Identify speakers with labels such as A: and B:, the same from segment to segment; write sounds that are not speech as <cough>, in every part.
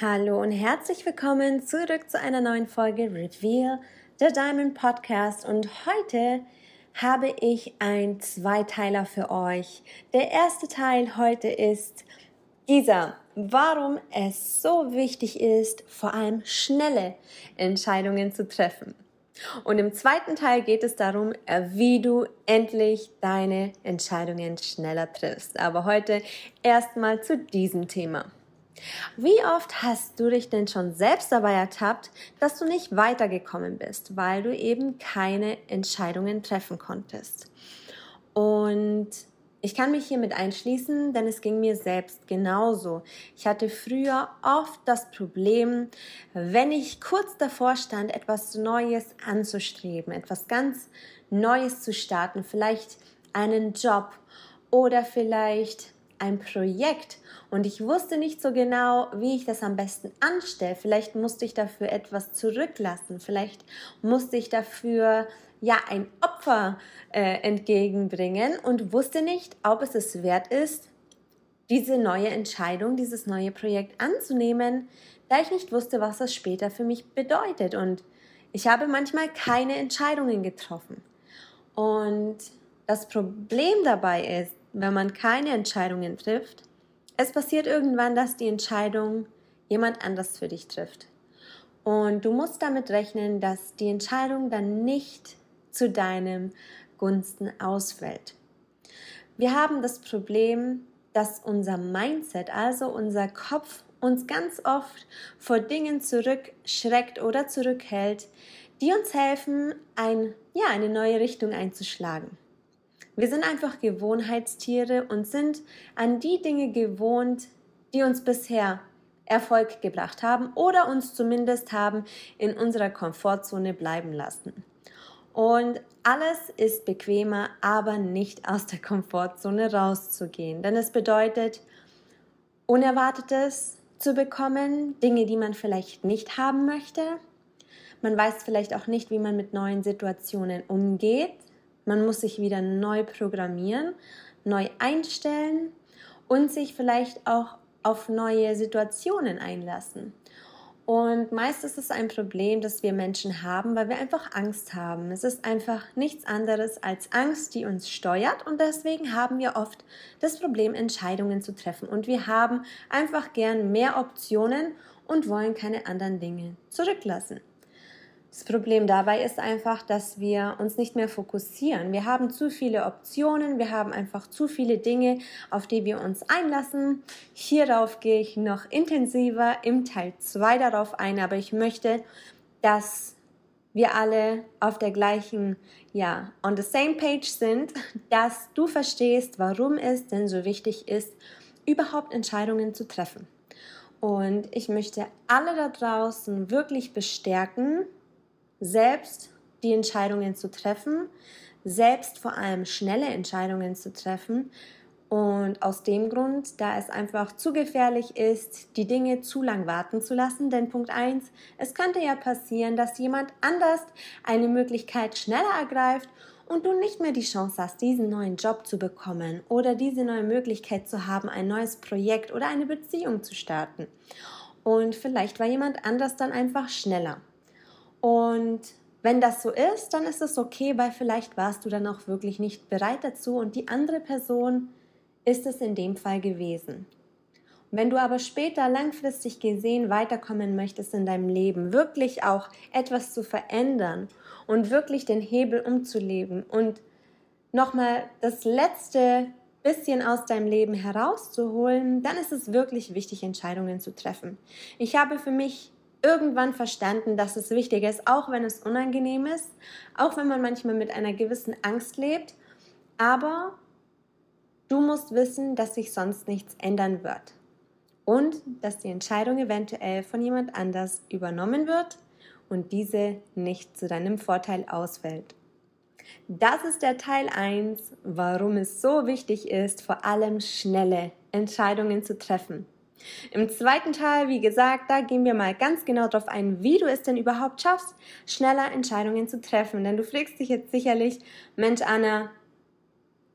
A: Hallo und herzlich willkommen zurück zu einer neuen Folge Reveal the Diamond Podcast. Und heute habe ich ein Zweiteiler für euch. Der erste Teil heute ist dieser, warum es so wichtig ist, vor allem schnelle Entscheidungen zu treffen. Und im zweiten Teil geht es darum, wie du endlich deine Entscheidungen schneller triffst. Aber heute erstmal zu diesem Thema. Wie oft hast du dich denn schon selbst dabei ertappt, dass du nicht weitergekommen bist, weil du eben keine Entscheidungen treffen konntest? Und ich kann mich hiermit einschließen, denn es ging mir selbst genauso. Ich hatte früher oft das Problem, wenn ich kurz davor stand, etwas Neues anzustreben, etwas ganz Neues zu starten, vielleicht einen Job oder vielleicht ein Projekt und ich wusste nicht so genau, wie ich das am besten anstelle. Vielleicht musste ich dafür etwas zurücklassen, vielleicht musste ich dafür ja ein Opfer äh, entgegenbringen und wusste nicht, ob es es wert ist, diese neue Entscheidung, dieses neue Projekt anzunehmen, da ich nicht wusste, was das später für mich bedeutet. Und ich habe manchmal keine Entscheidungen getroffen. Und das Problem dabei ist, wenn man keine Entscheidungen trifft, es passiert irgendwann, dass die Entscheidung jemand anders für dich trifft. Und du musst damit rechnen, dass die Entscheidung dann nicht zu deinem Gunsten ausfällt. Wir haben das Problem, dass unser Mindset, also unser Kopf, uns ganz oft vor Dingen zurückschreckt oder zurückhält, die uns helfen, ein, ja, eine neue Richtung einzuschlagen. Wir sind einfach Gewohnheitstiere und sind an die Dinge gewohnt, die uns bisher Erfolg gebracht haben oder uns zumindest haben in unserer Komfortzone bleiben lassen. Und alles ist bequemer, aber nicht aus der Komfortzone rauszugehen. Denn es bedeutet, Unerwartetes zu bekommen, Dinge, die man vielleicht nicht haben möchte. Man weiß vielleicht auch nicht, wie man mit neuen Situationen umgeht. Man muss sich wieder neu programmieren, neu einstellen und sich vielleicht auch auf neue Situationen einlassen. Und meist ist es ein Problem, das wir Menschen haben, weil wir einfach Angst haben. Es ist einfach nichts anderes als Angst, die uns steuert und deswegen haben wir oft das Problem, Entscheidungen zu treffen. Und wir haben einfach gern mehr Optionen und wollen keine anderen Dinge zurücklassen. Das Problem dabei ist einfach, dass wir uns nicht mehr fokussieren. Wir haben zu viele Optionen, wir haben einfach zu viele Dinge, auf die wir uns einlassen. Hierauf gehe ich noch intensiver im Teil 2 darauf ein, aber ich möchte, dass wir alle auf der gleichen, ja, on the same page sind, <laughs> dass du verstehst, warum es denn so wichtig ist, überhaupt Entscheidungen zu treffen. Und ich möchte alle da draußen wirklich bestärken, selbst die Entscheidungen zu treffen, selbst vor allem schnelle Entscheidungen zu treffen. Und aus dem Grund, da es einfach zu gefährlich ist, die Dinge zu lang warten zu lassen. Denn Punkt 1, es könnte ja passieren, dass jemand anders eine Möglichkeit schneller ergreift und du nicht mehr die Chance hast, diesen neuen Job zu bekommen oder diese neue Möglichkeit zu haben, ein neues Projekt oder eine Beziehung zu starten. Und vielleicht war jemand anders dann einfach schneller. Und wenn das so ist, dann ist es okay, weil vielleicht warst du dann auch wirklich nicht bereit dazu und die andere Person ist es in dem Fall gewesen. wenn du aber später langfristig gesehen weiterkommen möchtest in deinem Leben, wirklich auch etwas zu verändern und wirklich den Hebel umzuleben und nochmal das letzte bisschen aus deinem Leben herauszuholen, dann ist es wirklich wichtig, Entscheidungen zu treffen. Ich habe für mich irgendwann verstanden, dass es wichtig ist, auch wenn es unangenehm ist, auch wenn man manchmal mit einer gewissen Angst lebt, aber du musst wissen, dass sich sonst nichts ändern wird. und dass die Entscheidung eventuell von jemand anders übernommen wird und diese nicht zu deinem Vorteil ausfällt. Das ist der Teil 1, warum es so wichtig ist, vor allem schnelle Entscheidungen zu treffen. Im zweiten Teil, wie gesagt, da gehen wir mal ganz genau darauf ein, wie du es denn überhaupt schaffst, schneller Entscheidungen zu treffen. Denn du fragst dich jetzt sicherlich, Mensch, Anna,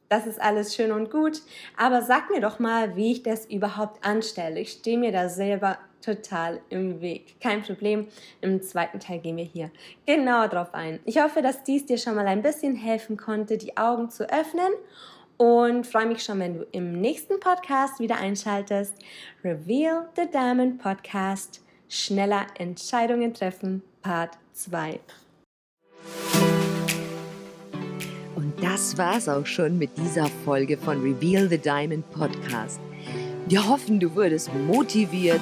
A: das ist alles schön und gut, aber sag mir doch mal, wie ich das überhaupt anstelle. Ich stehe mir da selber total im Weg. Kein Problem. Im zweiten Teil gehen wir hier genau drauf ein. Ich hoffe, dass dies dir schon mal ein bisschen helfen konnte, die Augen zu öffnen und freue mich schon, wenn du im nächsten Podcast wieder einschaltest. Reveal the Diamond Podcast. Schneller Entscheidungen treffen, Part 2.
B: Und das war's auch schon mit dieser Folge von Reveal the Diamond Podcast. Wir hoffen, du wurdest motiviert,